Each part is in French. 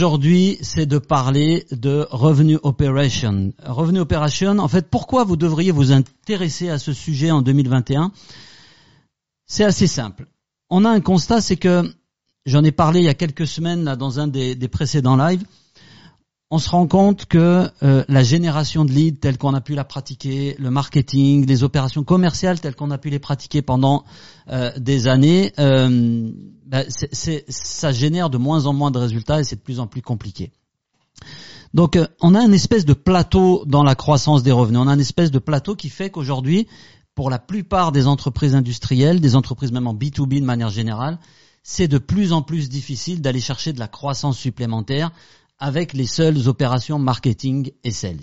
aujourd'hui, c'est de parler de Revenue Operation. Revenue Operation, en fait, pourquoi vous devriez vous intéresser à ce sujet en 2021 C'est assez simple. On a un constat, c'est que, j'en ai parlé il y a quelques semaines dans un des précédents lives, on se rend compte que euh, la génération de leads telle qu'on a pu la pratiquer, le marketing, les opérations commerciales telles qu'on a pu les pratiquer pendant euh, des années, euh, ben, ça génère de moins en moins de résultats et c'est de plus en plus compliqué. Donc on a une espèce de plateau dans la croissance des revenus. On a une espèce de plateau qui fait qu'aujourd'hui, pour la plupart des entreprises industrielles, des entreprises même en B2B de manière générale, c'est de plus en plus difficile d'aller chercher de la croissance supplémentaire avec les seules opérations marketing et sales.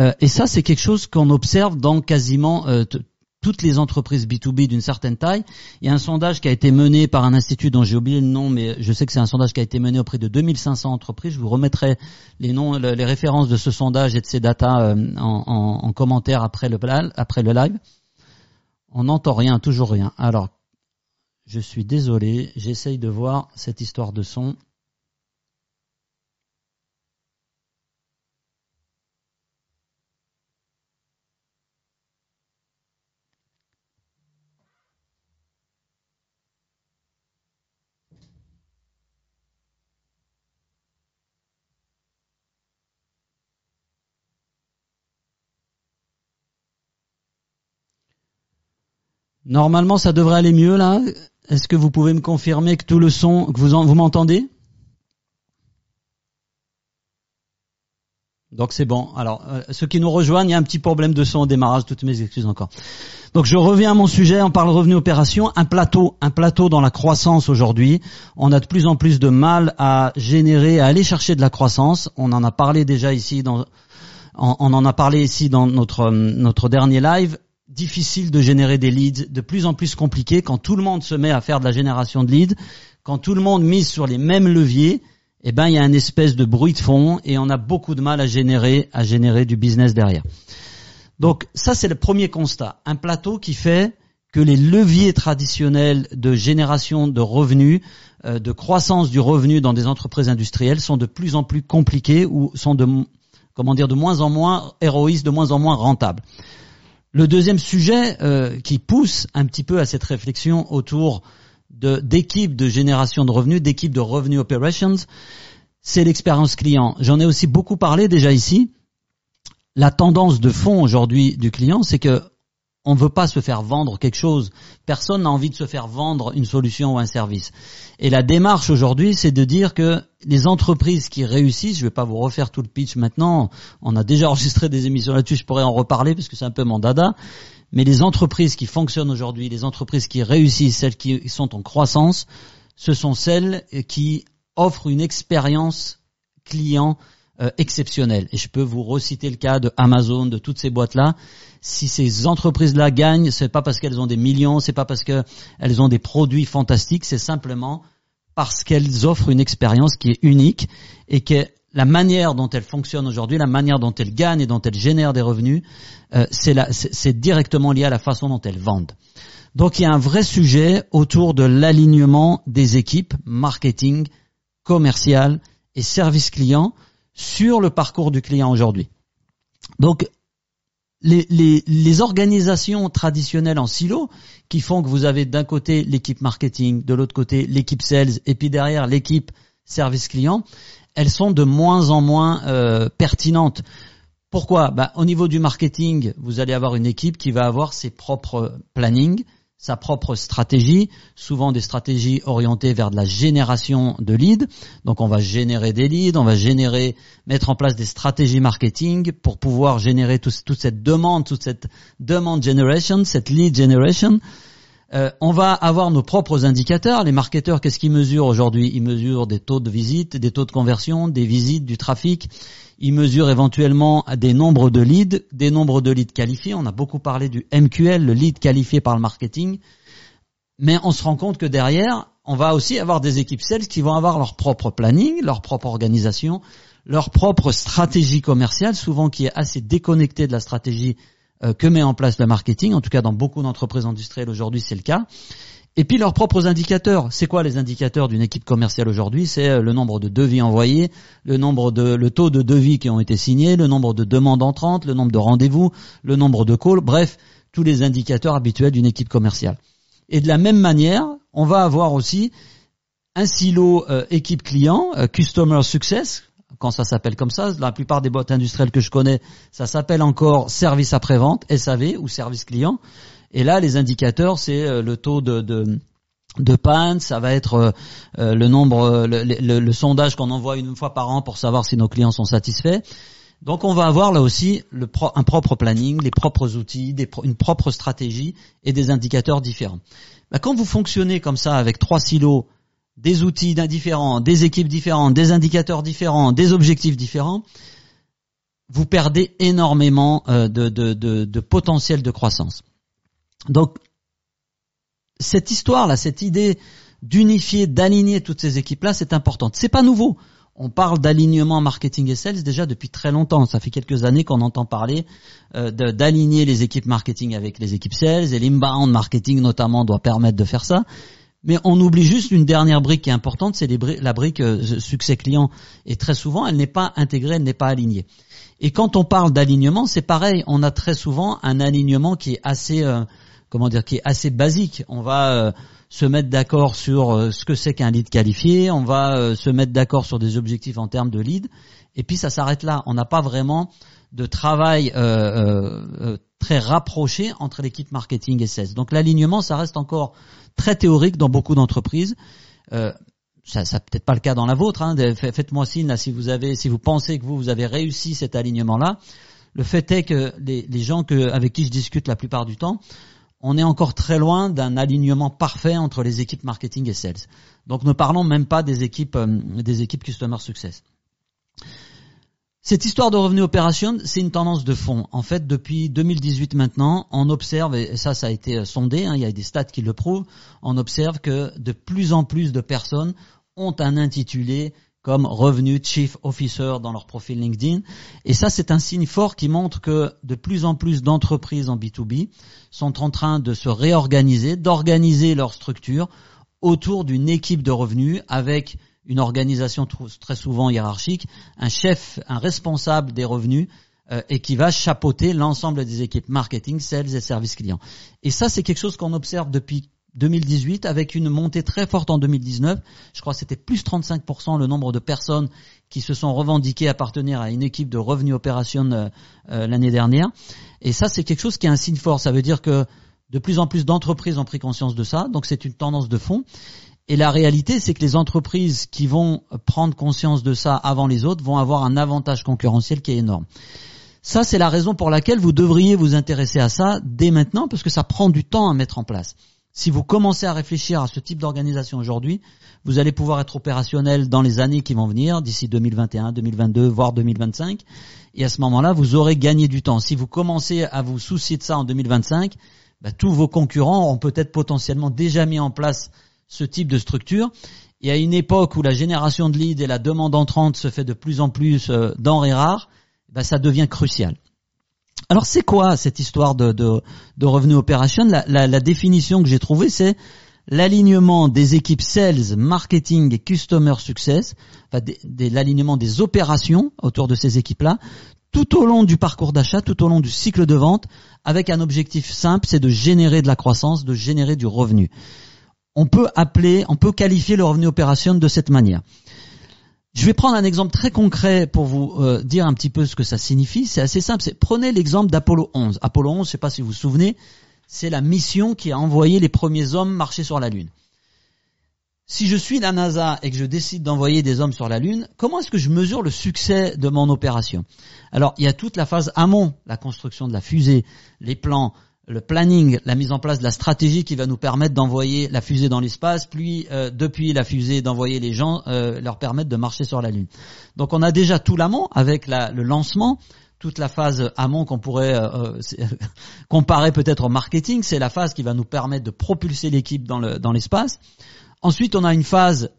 Euh, et ça, c'est quelque chose qu'on observe dans quasiment euh, toutes les entreprises B2B d'une certaine taille. Il y a un sondage qui a été mené par un institut dont j'ai oublié le nom, mais je sais que c'est un sondage qui a été mené auprès de 2500 entreprises. Je vous remettrai les noms, les références de ce sondage et de ces datas euh, en, en, commentaire après le live. On n'entend rien, toujours rien. Alors, je suis désolé, j'essaye de voir cette histoire de son. Normalement, ça devrait aller mieux là. Est-ce que vous pouvez me confirmer que tout le son, que vous, vous m'entendez? Donc c'est bon. Alors, euh, ceux qui nous rejoignent, il y a un petit problème de son au démarrage. Toutes mes excuses encore. Donc je reviens à mon sujet. On parle revenu opération. Un plateau, un plateau dans la croissance aujourd'hui. On a de plus en plus de mal à générer, à aller chercher de la croissance. On en a parlé déjà ici dans, on, en a parlé ici dans notre notre dernier live difficile de générer des leads, de plus en plus compliqué quand tout le monde se met à faire de la génération de leads, quand tout le monde mise sur les mêmes leviers, eh ben il y a une espèce de bruit de fond et on a beaucoup de mal à générer à générer du business derrière. Donc ça c'est le premier constat, un plateau qui fait que les leviers traditionnels de génération de revenus, euh, de croissance du revenu dans des entreprises industrielles sont de plus en plus compliqués ou sont de comment dire de moins en moins héroïstes, de moins en moins rentables. Le deuxième sujet euh, qui pousse un petit peu à cette réflexion autour d'équipes de, génération de revenus, d'équipes de revenue operations, c'est l'expérience client. J'en ai aussi beaucoup parlé déjà ici. La tendance de fond aujourd'hui du client, c'est que on ne veut pas se faire vendre quelque chose. Personne n'a envie de se faire vendre une solution ou un service. Et la démarche aujourd'hui, c'est de dire que les entreprises qui réussissent, je ne vais pas vous refaire tout le pitch maintenant, on a déjà enregistré des émissions là-dessus, je pourrais en reparler parce que c'est un peu mon dada, mais les entreprises qui fonctionnent aujourd'hui, les entreprises qui réussissent, celles qui sont en croissance, ce sont celles qui offrent une expérience client euh, exceptionnelle. Et je peux vous reciter le cas de Amazon, de toutes ces boîtes-là si ces entreprises-là gagnent, c'est pas parce qu'elles ont des millions, c'est pas parce qu'elles ont des produits fantastiques, c'est simplement parce qu'elles offrent une expérience qui est unique et que la manière dont elles fonctionnent aujourd'hui, la manière dont elles gagnent et dont elles génèrent des revenus, euh, c'est directement lié à la façon dont elles vendent. Donc il y a un vrai sujet autour de l'alignement des équipes marketing, commercial et service client sur le parcours du client aujourd'hui. Donc les, organisations traditionnelles en silo qui font que vous avez d'un côté l'équipe marketing, de l'autre côté l'équipe sales et puis derrière l'équipe service client, elles sont de moins en moins euh, pertinentes. Pourquoi? Bah, Au niveau du marketing, vous allez avoir une équipe qui va avoir ses propres plannings, sa propre stratégie, souvent des stratégies orientées vers de la génération de leads. Donc on va générer des leads, on va générer, mettre en place des stratégies marketing pour pouvoir générer toute cette demande, toute cette demande generation, cette lead generation. Euh, on va avoir nos propres indicateurs. Les marketeurs, qu'est-ce qu'ils mesurent aujourd'hui? Ils mesurent des taux de visite, des taux de conversion, des visites, du trafic. Ils mesurent éventuellement des nombres de leads, des nombres de leads qualifiés. On a beaucoup parlé du MQL, le lead qualifié par le marketing. Mais on se rend compte que derrière, on va aussi avoir des équipes sales qui vont avoir leur propre planning, leur propre organisation, leur propre stratégie commerciale, souvent qui est assez déconnectée de la stratégie euh, que met en place le marketing. En tout cas, dans beaucoup d'entreprises industrielles aujourd'hui, c'est le cas. Et puis leurs propres indicateurs. C'est quoi les indicateurs d'une équipe commerciale aujourd'hui? C'est euh, le nombre de devis envoyés, le nombre de, le taux de devis qui ont été signés, le nombre de demandes entrantes, le nombre de rendez-vous, le nombre de calls, bref, tous les indicateurs habituels d'une équipe commerciale. Et de la même manière, on va avoir aussi un silo euh, équipe client, euh, Customer Success, quand ça s'appelle comme ça. La plupart des boîtes industrielles que je connais, ça s'appelle encore service après-vente, SAV ou service client. Et là, les indicateurs, c'est euh, le taux de, de panne, ça va être euh, euh, le nombre, le, sondage qu'on envoie une fois par an pour savoir si nos clients sont satisfaits. Donc on va avoir là aussi un propre planning, les propres outils, une propre stratégie et des indicateurs différents. Bah, quand vous fonctionnez comme ça avec trois silos, des outils différents, des équipes différentes, des indicateurs différents, des objectifs différents, vous perdez énormément de, de potentiel de croissance. Donc, cette histoire-là, cette idée d'unifier, d'aligner toutes ces équipes-là, c'est important. C'est pas nouveau. On parle d'alignement marketing et sales déjà depuis très longtemps. Ça fait quelques années qu'on entend parler euh, d'aligner les équipes marketing avec les équipes sales et l'inbound marketing notamment doit permettre de faire ça. Mais on oublie juste une dernière brique qui est importante, c'est la brique euh, succès client. Et très souvent, elle n'est pas intégrée, elle n'est pas alignée. Et quand on parle d'alignement, c'est pareil. On a très souvent un alignement qui est assez euh, comment dire, qui est assez basique. On va euh, se mettre d'accord sur euh, ce que c'est qu'un lead qualifié, on va euh, se mettre d'accord sur des objectifs en termes de lead, et puis ça s'arrête là. On n'a pas vraiment de travail très rapproché entre l'équipe marketing et sales. Donc l'alignement, ça reste encore très théorique dans beaucoup d'entreprises. ça, ça peut-être pas le cas dans la vôtre. Hein. Faites-moi signe là si vous avez, si vous pensez que vous, vous avez réussi cet alignement-là. Le fait est que les, gens avec qui je discute la plupart du temps on est encore très loin d'un alignement parfait entre les équipes marketing et sales. Donc ne parlons même pas des équipes, euh, des équipes customer success. Cette histoire de revenus opération, c'est une tendance de fond. En fait, depuis 2018 maintenant, on observe, et ça, ça a été euh, sondé, hein, il y a des stats qui le prouvent, on observe que de plus en plus de personnes ont un intitulé comme revenu chief officer dans leur profil LinkedIn. Et ça, c'est un signe fort qui montre que de plus en plus d'entreprises en B2B sont en train de se réorganiser, d'organiser leur structure autour d'une équipe de revenus avec une organisation très souvent hiérarchique, un chef, un responsable des revenus euh, et qui va chapeauter l'ensemble des équipes marketing, sales et services clients. Et ça, c'est quelque chose qu'on observe depuis 2018 avec une montée très forte en 2019. Je crois que c'était plus 35% le nombre de personnes qui se sont revendiquées appartenir à une équipe de revenus opération euh, euh, l'année dernière. Et ça, c'est quelque chose qui est un signe fort. Ça veut dire que de plus en plus d'entreprises ont pris conscience de ça. Donc c'est une tendance de fond. Et la réalité, c'est que les entreprises qui vont prendre conscience de ça avant les autres vont avoir un avantage concurrentiel qui est énorme. Ça, c'est la raison pour laquelle vous devriez vous intéresser à ça dès maintenant, parce que ça prend du temps à mettre en place. Si vous commencez à réfléchir à ce type d'organisation aujourd'hui, vous allez pouvoir être opérationnel dans les années qui vont venir, d'ici 2021, 2022, voire 2025. Et à ce moment-là, vous aurez gagné du temps. Si vous commencez à vous soucier de ça en 2025, bah, tous vos concurrents ont peut-être potentiellement déjà mis en place ce type de structure. Et à une époque où la génération de leads et la demande entrante se fait de plus en plus euh, denrées rares, bah, ça devient crucial. Alors c'est quoi cette histoire de, de, revenus opération la, définition que j'ai trouvée, c'est l'alignement des équipes sales, marketing et customer success, l'alignement des opérations autour de ces équipes-là, tout au long du parcours d'achat, tout au long du cycle de vente, avec un objectif simple, c'est de générer de la croissance, de générer du revenu. On peut appeler, on peut qualifier le revenu opération de cette manière. Je vais prendre un exemple très concret pour vous euh, dire un petit peu ce que ça signifie. C'est assez simple. Prenez l'exemple d'Apollo 11. Apollo 11, je ne sais pas si vous vous souvenez, c'est la mission qui a envoyé les premiers hommes marcher sur la Lune. Si je suis la NASA et que je décide d'envoyer des hommes sur la Lune, comment est-ce que je mesure le succès de mon opération? Alors, il y a toute la phase amont, la construction de la fusée, les plans, le planning, la mise en place de la stratégie qui va nous permettre d'envoyer la fusée dans l'espace, puis euh, depuis la fusée d'envoyer les gens, euh, leur permettre de marcher sur la Lune. Donc on a déjà tout l'amont avec le lancement, toute la phase amont qu'on pourrait euh, comparer peut-être au marketing, c'est la phase qui va nous permettre de propulser l'équipe dans, dans l'espace. Ensuite on a une phase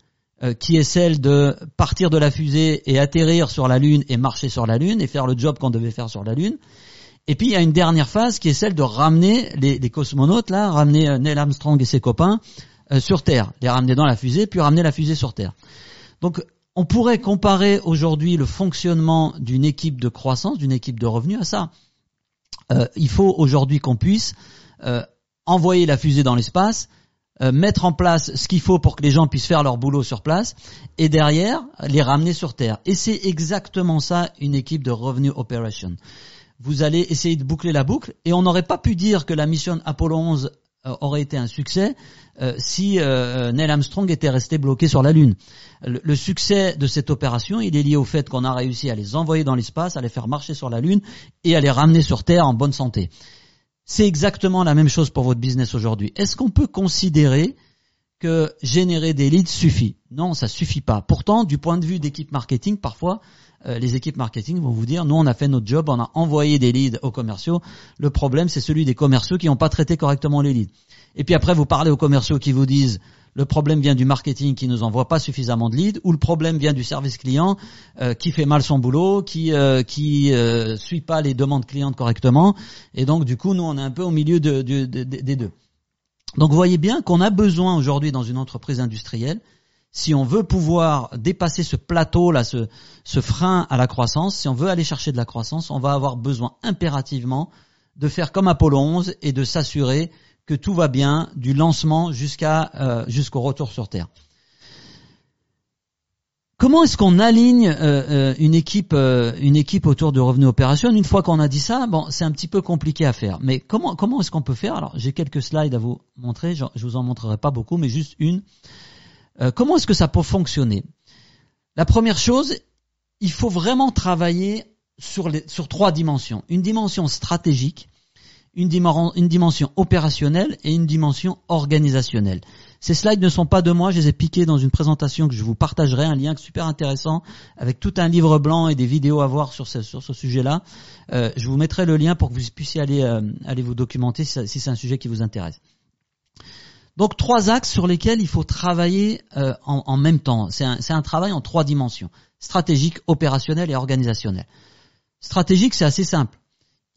qui est celle de partir de la fusée et atterrir sur la Lune et marcher sur la Lune et faire le job qu'on devait faire sur la Lune. Et puis il y a une dernière phase qui est celle de ramener les, cosmonautes là, ramener euh, Neil Armstrong et ses copains euh, sur Terre, les ramener dans la fusée, puis ramener la fusée sur Terre. Donc on pourrait comparer aujourd'hui le fonctionnement d'une équipe de croissance, d'une équipe de revenus à ça. Euh, il faut aujourd'hui qu'on puisse envoyer la fusée dans l'espace, mettre en place ce qu'il faut pour que les gens puissent faire leur boulot sur place, et derrière les ramener sur Terre. Et c'est exactement ça une équipe de revenue operation. Vous allez essayer de boucler la boucle, et on n'aurait pas pu dire que la mission Apollo 11 euh, aurait été un succès euh, si euh, Neil Armstrong était resté bloqué sur la Lune. Le, succès de cette opération, il est lié au fait qu'on a réussi à les envoyer dans l'espace, à les faire marcher sur la Lune et à les ramener sur Terre en bonne santé. C'est exactement la même chose pour votre business aujourd'hui. Est-ce qu'on peut considérer que générer des leads suffit Non, ça suffit pas. Pourtant, du point de vue d'équipe marketing, parfois, euh, les équipes marketing vont vous dire, nous on a fait notre job, on a envoyé des leads aux commerciaux. Le problème, c'est celui des commerciaux qui n'ont pas traité correctement les leads. Et puis après, vous parlez aux commerciaux qui vous disent, le problème vient du marketing qui nous envoie pas suffisamment de leads, ou le problème vient du service client euh, qui fait mal son boulot, qui euh, qui suit pas les demandes clientes correctement, et donc du coup, nous on est un peu au milieu de, des deux. Donc vous voyez bien qu'on a besoin aujourd'hui dans une entreprise industrielle si on veut pouvoir dépasser ce plateau là, ce, frein à la croissance, si on veut aller chercher de la croissance, on va avoir besoin impérativement de faire comme Apollo 11 et de s'assurer que tout va bien du lancement jusqu'à euh, jusqu'au retour sur Terre. Comment est-ce qu'on aligne euh, euh, une équipe une équipe autour de revenus opération Une fois qu'on a dit ça, bon, c'est un petit peu compliqué à faire. Mais comment comment est-ce qu'on peut faire? Alors, j'ai quelques slides à vous montrer. Je, je vous en montrerai pas beaucoup, mais juste une. Euh, comment est-ce que ça peut fonctionner? La première chose, il faut vraiment travailler sur, sur trois dimensions. Une dimension stratégique, une, dimension opérationnelle et une dimension organisationnelle. Ces slides ne sont pas de moi, je les ai piqués dans une présentation que je vous partagerai, un lien super intéressant avec tout un livre blanc et des vidéos à voir sur ce, sujet-là. Euh, je vous mettrai le lien pour que vous puissiez aller, euh, aller vous documenter si, si c'est un sujet qui vous intéresse. Donc trois axes sur lesquels il faut travailler euh, en, même temps. C'est un, un, travail en trois dimensions stratégique, opérationnel et organisationnel. Stratégique, c'est assez simple.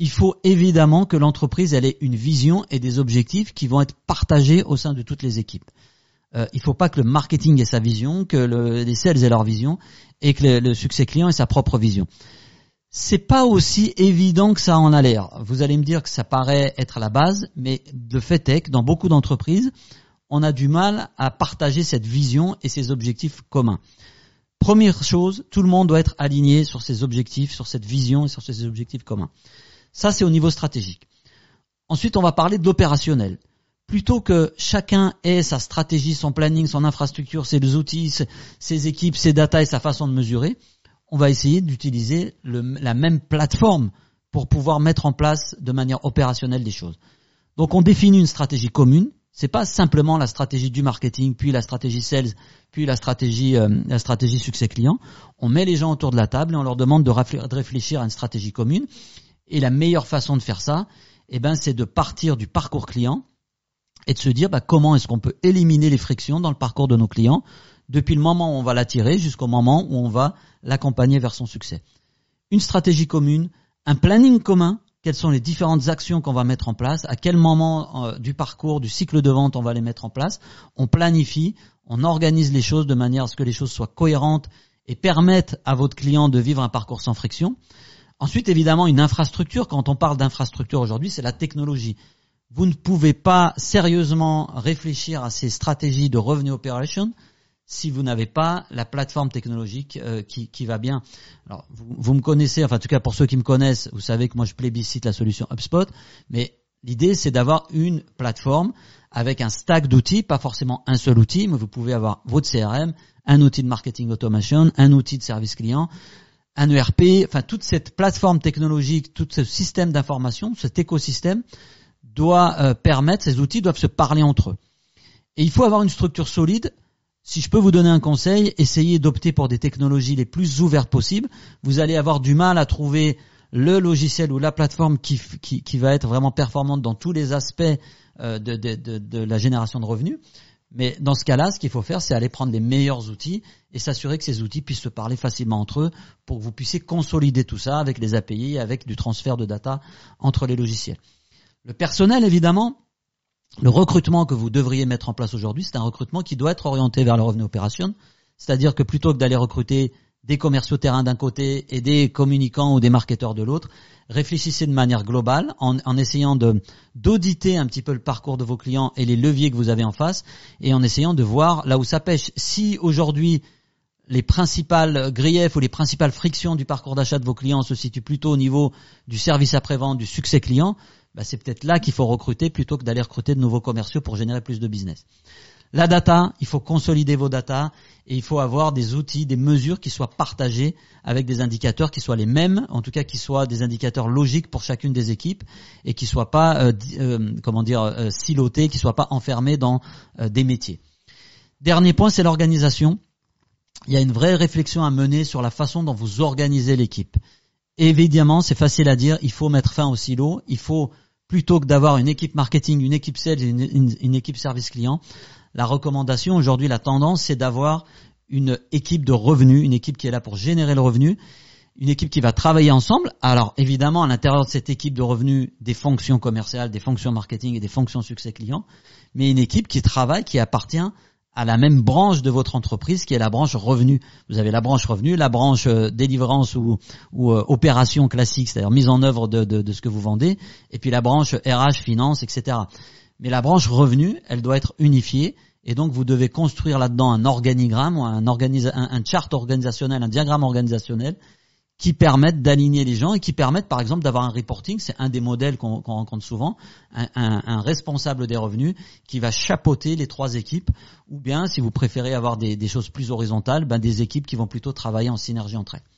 Il faut évidemment que l'entreprise ait une vision et des objectifs qui vont être partagés au sein de toutes les équipes. Euh, il ne faut pas que le marketing ait sa vision, que le, les sales aient leur vision et que le, succès client ait sa propre vision c'est pas aussi évident que ça en a l'air. Vous allez me dire que ça paraît être la base, mais le fait est que dans beaucoup d'entreprises, on a du mal à partager cette vision et ces objectifs communs. Première chose, tout le monde doit être aligné sur ses objectifs, sur cette vision et sur ses objectifs communs. Ça, c'est au niveau stratégique. Ensuite, on va parler de l'opérationnel. Plutôt que chacun ait sa stratégie, son planning, son infrastructure, ses outils, ses équipes, ses data et sa façon de mesurer, on va essayer d'utiliser la même plateforme pour pouvoir mettre en place de manière opérationnelle des choses. Donc on définit une stratégie commune. C'est pas simplement la stratégie du marketing, puis la stratégie sales, puis la stratégie euh, la stratégie succès client. On met les gens autour de la table et on leur demande de réfléchir à une stratégie commune. Et la meilleure façon de faire ça, eh ben, c'est de partir du parcours client et de se dire bah, comment est-ce qu'on peut éliminer les frictions dans le parcours de nos clients depuis le moment où on va l'attirer jusqu'au moment où on va l'accompagner vers son succès. Une stratégie commune, un planning commun, quelles sont les différentes actions qu'on va mettre en place, à quel moment euh, du parcours, du cycle de vente on va les mettre en place. On planifie, on organise les choses de manière à ce que les choses soient cohérentes et permettent à votre client de vivre un parcours sans friction. Ensuite, évidemment, une infrastructure. Quand on parle d'infrastructure aujourd'hui, c'est la technologie. Vous ne pouvez pas sérieusement réfléchir à ces stratégies de revenue operation si vous n'avez pas la plateforme technologique euh, qui, va bien. Alors, vous, vous, me connaissez, enfin en tout cas pour ceux qui me connaissent, vous savez que moi je plébiscite la solution HubSpot, mais l'idée c'est d'avoir une plateforme avec un stack d'outils, pas forcément un seul outil, mais vous pouvez avoir votre CRM, un outil de marketing automation, un outil de service client, un ERP, enfin toute cette plateforme technologique, tout ce système d'information, cet écosystème doit euh, permettre, ces outils doivent se parler entre eux. Et il faut avoir une structure solide si je peux vous donner un conseil, essayez d'opter pour des technologies les plus ouvertes possibles. Vous allez avoir du mal à trouver le logiciel ou la plateforme qui, qui, va être vraiment performante dans tous les aspects euh, de, de, la génération de revenus. Mais dans ce cas-là, ce qu'il faut faire, c'est aller prendre les meilleurs outils et s'assurer que ces outils puissent se parler facilement entre eux pour que vous puissiez consolider tout ça avec les API, avec du transfert de data entre les logiciels. Le personnel, évidemment, le recrutement que vous devriez mettre en place aujourd'hui, c'est un recrutement qui doit être orienté vers le revenu opération. C'est-à-dire que plutôt que d'aller recruter des commerciaux terrain d'un côté et des communicants ou des marketeurs de l'autre, réfléchissez de manière globale en, essayant d'auditer un petit peu le parcours de vos clients et les leviers que vous avez en face et en essayant de voir là où ça pêche. Si aujourd'hui les principales griefs ou les principales frictions du parcours d'achat de vos clients se situent plutôt au niveau du service après-vente, du succès client, bah c'est peut-être là qu'il faut recruter plutôt que d'aller recruter de nouveaux commerciaux pour générer plus de business. La data, il faut consolider vos data et il faut avoir des outils, des mesures qui soient partagées avec des indicateurs qui soient les mêmes, en tout cas qui soient des indicateurs logiques pour chacune des équipes et qui soient pas, euh, euh, comment dire, euh, silotés, qui soient pas enfermés dans des métiers. Dernier point, c'est l'organisation. Il y a une vraie réflexion à mener sur la façon dont vous organisez l'équipe. Évidemment, c'est facile à dire, il faut mettre fin au silo, il faut plutôt que d'avoir une équipe marketing, une équipe sales une équipe service client, la recommandation aujourd'hui, la tendance, c'est d'avoir une équipe de revenus, une équipe qui est là pour générer le revenu, une équipe qui va travailler ensemble. Alors évidemment, à l'intérieur de cette équipe de revenus, des fonctions commerciales, des fonctions marketing et des fonctions succès client, mais une équipe qui travaille, qui appartient à la même branche de votre entreprise qui est la branche revenu. Vous avez la branche revenu, la branche euh, délivrance ou, euh, opération classique, c'est-à-dire mise en œuvre de, de, ce que vous vendez, et puis la branche RH, finance, etc. Mais la branche revenu, elle doit être unifiée. Et donc, vous devez construire là-dedans un organigramme un, un, chart organisationnel, un diagramme organisationnel qui permette d'aligner les gens et qui permettent, par exemple, d'avoir un reporting. C'est un des modèles qu'on rencontre souvent. Un, un, responsable des revenus qui va chapeauter les trois équipes. Ou bien, si vous préférez avoir des, des choses plus horizontales, ben des équipes qui vont plutôt travailler en synergie entre elles.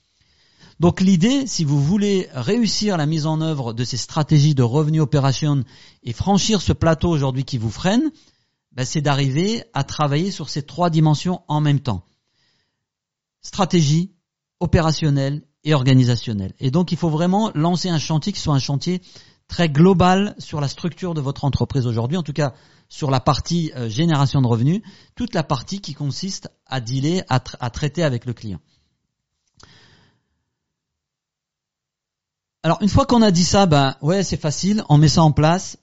Donc l'idée, si vous voulez réussir la mise en œuvre de ces stratégies de revenus opération et franchir ce plateau aujourd'hui qui vous freine, ben, c'est d'arriver à travailler sur ces trois dimensions en même temps. Stratégie, opérationnelle et organisationnelle. Et donc il faut vraiment lancer un chantier qui soit un chantier très global sur la structure de votre entreprise aujourd'hui, en tout cas sur la partie euh, génération de revenus, toute la partie qui consiste à dealer, à traiter avec le client. Alors une fois qu'on a dit ça, ben ouais c'est facile, on met ça en place.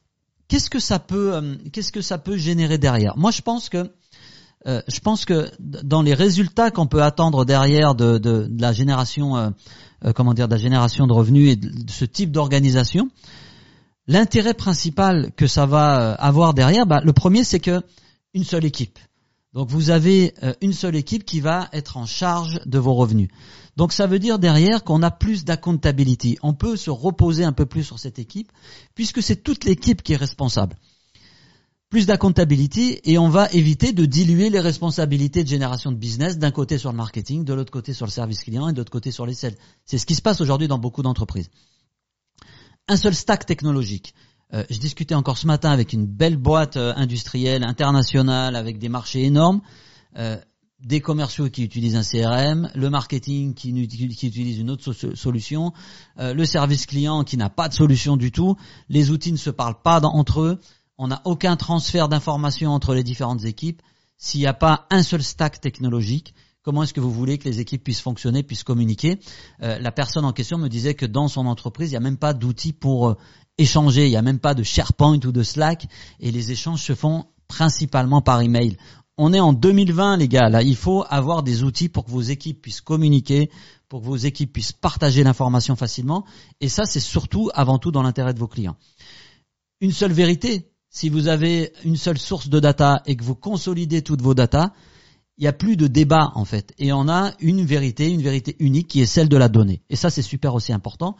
Qu'est-ce que ça peut, euh, qu'est-ce que ça peut générer derrière? Moi je pense que, euh, je pense que dans les résultats qu'on peut attendre derrière de, de, la génération, euh, comment dire, de la génération de revenus et de, ce type d'organisation, l'intérêt principal que ça va avoir derrière, ben, le premier c'est que une seule équipe. Donc vous avez une seule équipe qui va être en charge de vos revenus. Donc ça veut dire derrière qu'on a plus d'accountability. On peut se reposer un peu plus sur cette équipe, puisque c'est toute l'équipe qui est responsable. Plus d'accountability et on va éviter de diluer les responsabilités de génération de business d'un côté sur le marketing, de l'autre côté sur le service client et de l'autre côté sur les sales. C'est ce qui se passe aujourd'hui dans beaucoup d'entreprises. Un seul stack technologique. Euh, je discutais encore ce matin avec une belle boîte euh, industrielle internationale avec des marchés énormes. Euh, des commerciaux qui utilisent un CRM, le marketing qui, utilise une autre solution, le service client qui n'a pas de solution du tout, les outils ne se parlent pas entre eux, on n'a aucun transfert d'informations entre les différentes équipes. S'il n'y a pas un seul stack technologique, comment est-ce que vous voulez que les équipes puissent fonctionner, puissent communiquer? La personne en question me disait que dans son entreprise, il n'y a même pas d'outils pour échanger, il n'y a même pas de SharePoint ou de Slack, et les échanges se font principalement par email on est en 2020, les gars. Là, il faut avoir des outils pour que vos équipes puissent communiquer, pour que vos équipes puissent partager l'information facilement. Et ça, c'est surtout, avant tout, dans l'intérêt de vos clients. Une seule vérité. Si vous avez une seule source de data et que vous consolidez toutes vos data, il n'y a plus de débat en fait. Et on a une vérité, une vérité unique qui est celle de la donnée. Et ça, c'est super aussi important.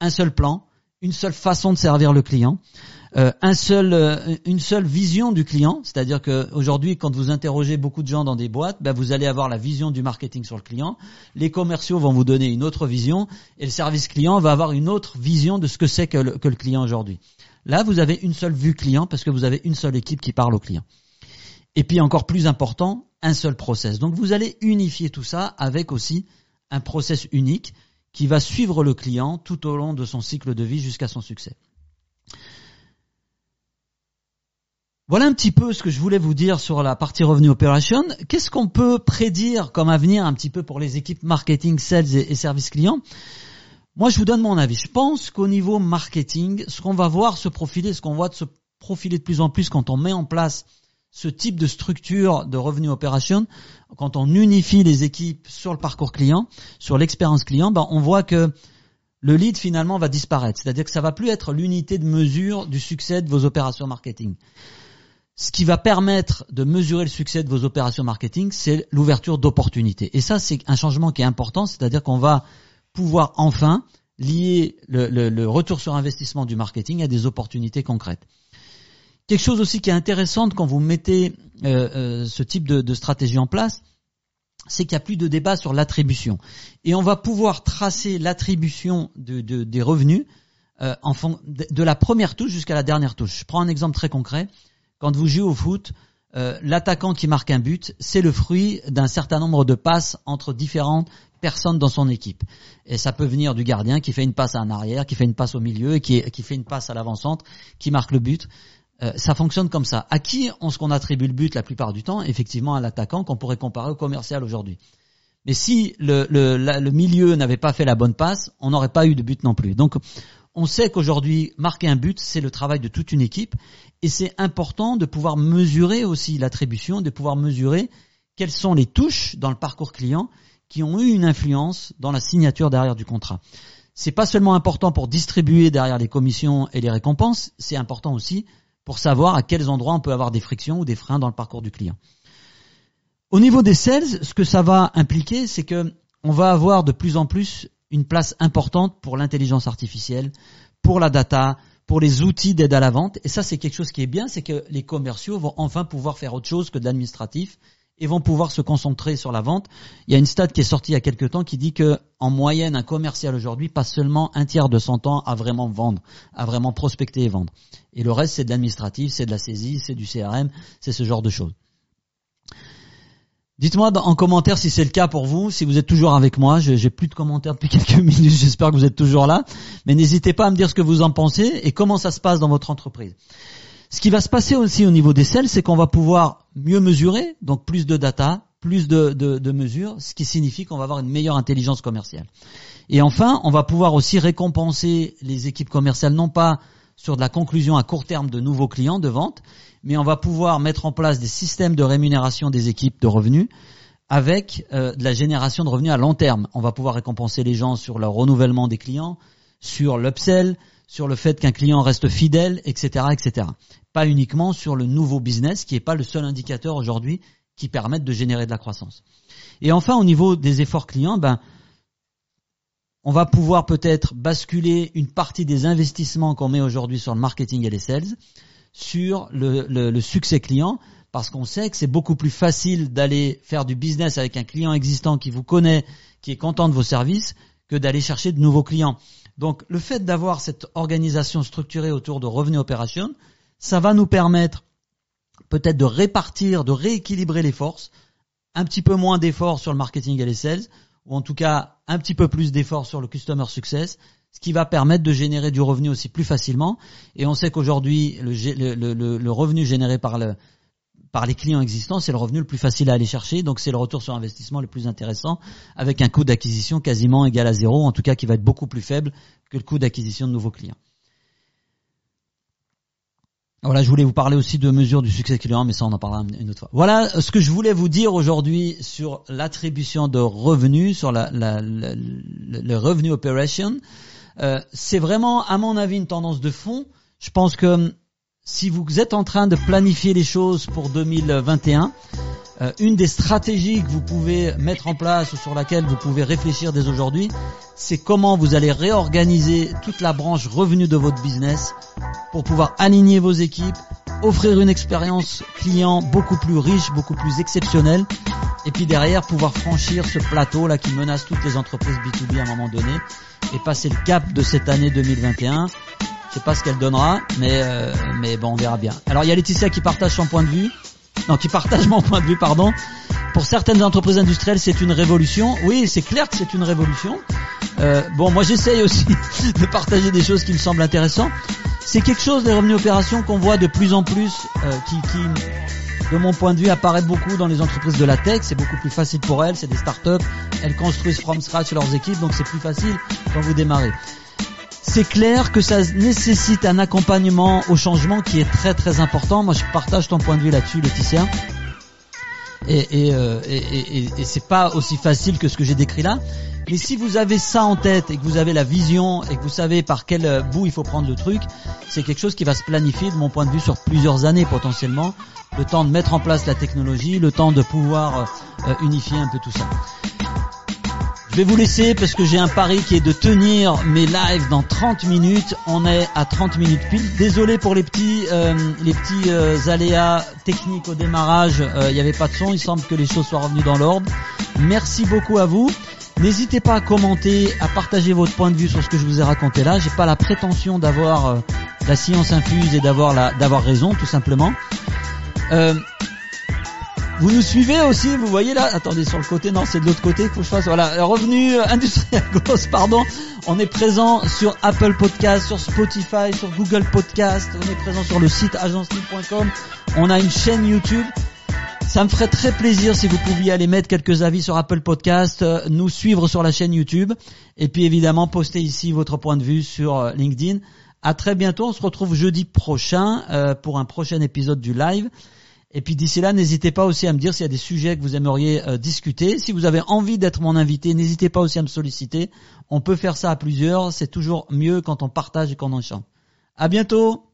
Un seul plan, une seule façon de servir le client. Euh, euh, une seule vision du client, c'est-à-dire que aujourd'hui, quand vous interrogez beaucoup de gens dans des boîtes, ben, vous allez avoir la vision du marketing sur le client. Les commerciaux vont vous donner une autre vision et le service client va avoir une autre vision de ce que c'est que que le client aujourd'hui. Là, vous avez une seule vue client parce que vous avez une seule équipe qui parle au client. Et puis encore plus important, un seul process. Donc vous allez unifier tout ça avec aussi un process unique qui va suivre le client tout au long de son cycle de vie jusqu'à son succès. Voilà un petit peu ce que je voulais vous dire sur la partie revenu operation. Qu'est-ce qu'on peut prédire comme avenir un petit peu pour les équipes marketing, sales et, services clients? Moi, je vous donne mon avis. Je pense qu'au niveau marketing, ce qu'on va voir se profiler, ce qu'on voit se profiler de plus en plus quand on met en place ce type de structure de revenu operation, quand on unifie les équipes sur le parcours client, sur l'expérience client, ben on voit que le lead finalement va disparaître. C'est-à-dire que ça va plus être l'unité de mesure du succès de vos opérations marketing. Ce qui va permettre de mesurer le succès de vos opérations marketing, c'est l'ouverture d'opportunités. Et ça, c'est un changement qui est important, c'est-à-dire qu'on va pouvoir enfin lier le, retour sur investissement du marketing à des opportunités concrètes. Quelque chose aussi qui est intéressant quand vous mettez euh, euh, ce type de, stratégie en place, c'est qu'il n'y a plus de débat sur l'attribution. Et on va pouvoir tracer l'attribution des revenus euh, en de la première touche jusqu'à la dernière touche. Je prends un exemple très concret. Quand vous jouez au foot, euh, l'attaquant qui marque un but, c'est le fruit d'un certain nombre de passes entre différentes personnes dans son équipe. Et ça peut venir du gardien qui fait une passe à un arrière, qui fait une passe au milieu, et qui, qui fait une passe à l'avant-centre, qui marque le but. Euh, ça fonctionne comme ça. À qui est-ce qu'on attribue le but la plupart du temps? Effectivement à l'attaquant qu'on pourrait comparer au commercial aujourd'hui. Mais si le, le, le milieu n'avait pas fait la bonne passe, on n'aurait pas eu de but non plus. Donc on sait qu'aujourd'hui, marquer un but, c'est le travail de toute une équipe, et c'est important de pouvoir mesurer aussi l'attribution, de pouvoir mesurer quelles sont les touches dans le parcours client qui ont eu une influence dans la signature derrière du contrat. C'est pas seulement important pour distribuer derrière les commissions et les récompenses, c'est important aussi pour savoir à quels endroits on peut avoir des frictions ou des freins dans le parcours du client. Au niveau des sales, ce que ça va impliquer, c'est que on va avoir de plus en plus une place importante pour l'intelligence artificielle, pour la data, pour les outils d'aide à la vente. Et ça, c'est quelque chose qui est bien, c'est que les commerciaux vont enfin pouvoir faire autre chose que de l'administratif et vont pouvoir se concentrer sur la vente. Il y a une stat qui est sortie il y a quelques temps qui dit que, en moyenne, un commercial aujourd'hui passe seulement un tiers de son temps à vraiment vendre, à vraiment prospecter et vendre. Et le reste, c'est de l'administratif, c'est de la saisie, c'est du CRM, c'est ce genre de choses. Dites-moi en commentaire si c'est le cas pour vous, si vous êtes toujours avec moi. J'ai plus de commentaires depuis quelques minutes, j'espère que vous êtes toujours là. Mais n'hésitez pas à me dire ce que vous en pensez et comment ça se passe dans votre entreprise. Ce qui va se passer aussi au niveau des sales, c'est qu'on va pouvoir mieux mesurer, donc plus de data, plus de, de mesures, ce qui signifie qu'on va avoir une meilleure intelligence commerciale. Et enfin, on va pouvoir aussi récompenser les équipes commerciales, non pas sur de la conclusion à court terme de nouveaux clients de vente, mais on va pouvoir mettre en place des systèmes de rémunération des équipes de revenus avec euh, de la génération de revenus à long terme. On va pouvoir récompenser les gens sur le renouvellement des clients, sur l'upsell, sur le fait qu'un client reste fidèle, etc., etc. Pas uniquement sur le nouveau business, qui n'est pas le seul indicateur aujourd'hui qui permette de générer de la croissance. Et enfin, au niveau des efforts clients, ben, on va pouvoir peut-être basculer une partie des investissements qu'on met aujourd'hui sur le marketing et les sales sur le, succès client parce qu'on sait que c'est beaucoup plus facile d'aller faire du business avec un client existant qui vous connaît, qui est content de vos services, que d'aller chercher de nouveaux clients. Donc le fait d'avoir cette organisation structurée autour de revenus opération, ça va nous permettre peut-être de répartir, de rééquilibrer les forces, un petit peu moins d'efforts sur le marketing et les sales, ou en tout cas un petit peu plus d'efforts sur le customer success, ce qui va permettre de générer du revenu aussi plus facilement. Et on sait qu'aujourd'hui, le, revenu généré par, le, par les clients existants, c'est le revenu le plus facile à aller chercher, donc c'est le retour sur investissement le plus intéressant, avec un coût d'acquisition quasiment égal à zéro, en tout cas qui va être beaucoup plus faible que le coût d'acquisition de nouveaux clients. Voilà, je voulais vous parler aussi de mesures du succès client, mais ça on en parlera une autre fois. Voilà ce que je voulais vous dire aujourd'hui sur l'attribution de revenus, sur la, le revenu operation. Euh, c'est vraiment, à mon avis, une tendance de fond. Je pense que si vous êtes en train de planifier les choses pour 2021, euh, une des stratégies que vous pouvez mettre en place ou sur laquelle vous pouvez réfléchir dès aujourd'hui, c'est comment vous allez réorganiser toute la branche revenu de votre business pour pouvoir aligner vos équipes, offrir une expérience client beaucoup plus riche, beaucoup plus exceptionnelle, et puis derrière pouvoir franchir ce plateau là qui menace toutes les entreprises B2B à un moment donné et passer le cap de cette année 2021. Je sais pas ce qu'elle donnera, mais euh, mais bon, on verra bien. Alors il y a Laetitia qui partage son point de vue non, qui partage mon point de vue, pardon. Pour certaines entreprises industrielles, c'est une révolution. Oui, c'est clair que c'est une révolution. Euh, bon, moi j'essaye aussi de partager des choses qui me semblent intéressantes. C'est quelque chose, les revenus opérations, qu'on voit de plus en plus, euh, qui, qui, de mon point de vue, apparaît beaucoup dans les entreprises de la tech. C'est beaucoup plus facile pour elles, c'est des startups, elles construisent from scratch leurs équipes, donc c'est plus facile quand vous démarrez. C'est clair que ça nécessite un accompagnement au changement qui est très très important. Moi, je partage ton point de vue là-dessus, Laetitia. Et, et, euh, et, et, et c'est pas aussi facile que ce que j'ai décrit là. Mais si vous avez ça en tête et que vous avez la vision et que vous savez par quel euh, bout il faut prendre le truc, c'est quelque chose qui va se planifier de mon point de vue sur plusieurs années potentiellement. Le temps de mettre en place la technologie, le temps de pouvoir euh, euh, unifier un peu tout ça. Je vais vous laisser parce que j'ai un pari qui est de tenir mes lives dans 30 minutes. On est à 30 minutes pile. Désolé pour les petits, les petits aléas techniques au démarrage. Il n'y avait pas de son. Il semble que les choses soient revenues dans l'ordre. Merci beaucoup à vous. N'hésitez pas à commenter, à partager votre point de vue sur ce que je vous ai raconté là. J'ai pas la prétention d'avoir euh, la science infuse et d'avoir la d'avoir raison, tout simplement. Vous nous suivez aussi, vous voyez là, attendez sur le côté, non c'est de l'autre côté qu'il faut que je fasse. Voilà, revenu euh, industriel gauche, pardon. On est présent sur Apple Podcast, sur Spotify, sur Google Podcast. On est présent sur le site agencelibre.com. On a une chaîne YouTube. Ça me ferait très plaisir si vous pouviez aller mettre quelques avis sur Apple Podcast, euh, nous suivre sur la chaîne YouTube, et puis évidemment poster ici votre point de vue sur euh, LinkedIn. À très bientôt, on se retrouve jeudi prochain pour un prochain épisode du live. Et puis d'ici là, n'hésitez pas aussi à me dire s'il y a des sujets que vous aimeriez discuter. Si vous avez envie d'être mon invité, n'hésitez pas aussi à me solliciter. On peut faire ça à plusieurs. C'est toujours mieux quand on partage et qu'on en chante. À bientôt.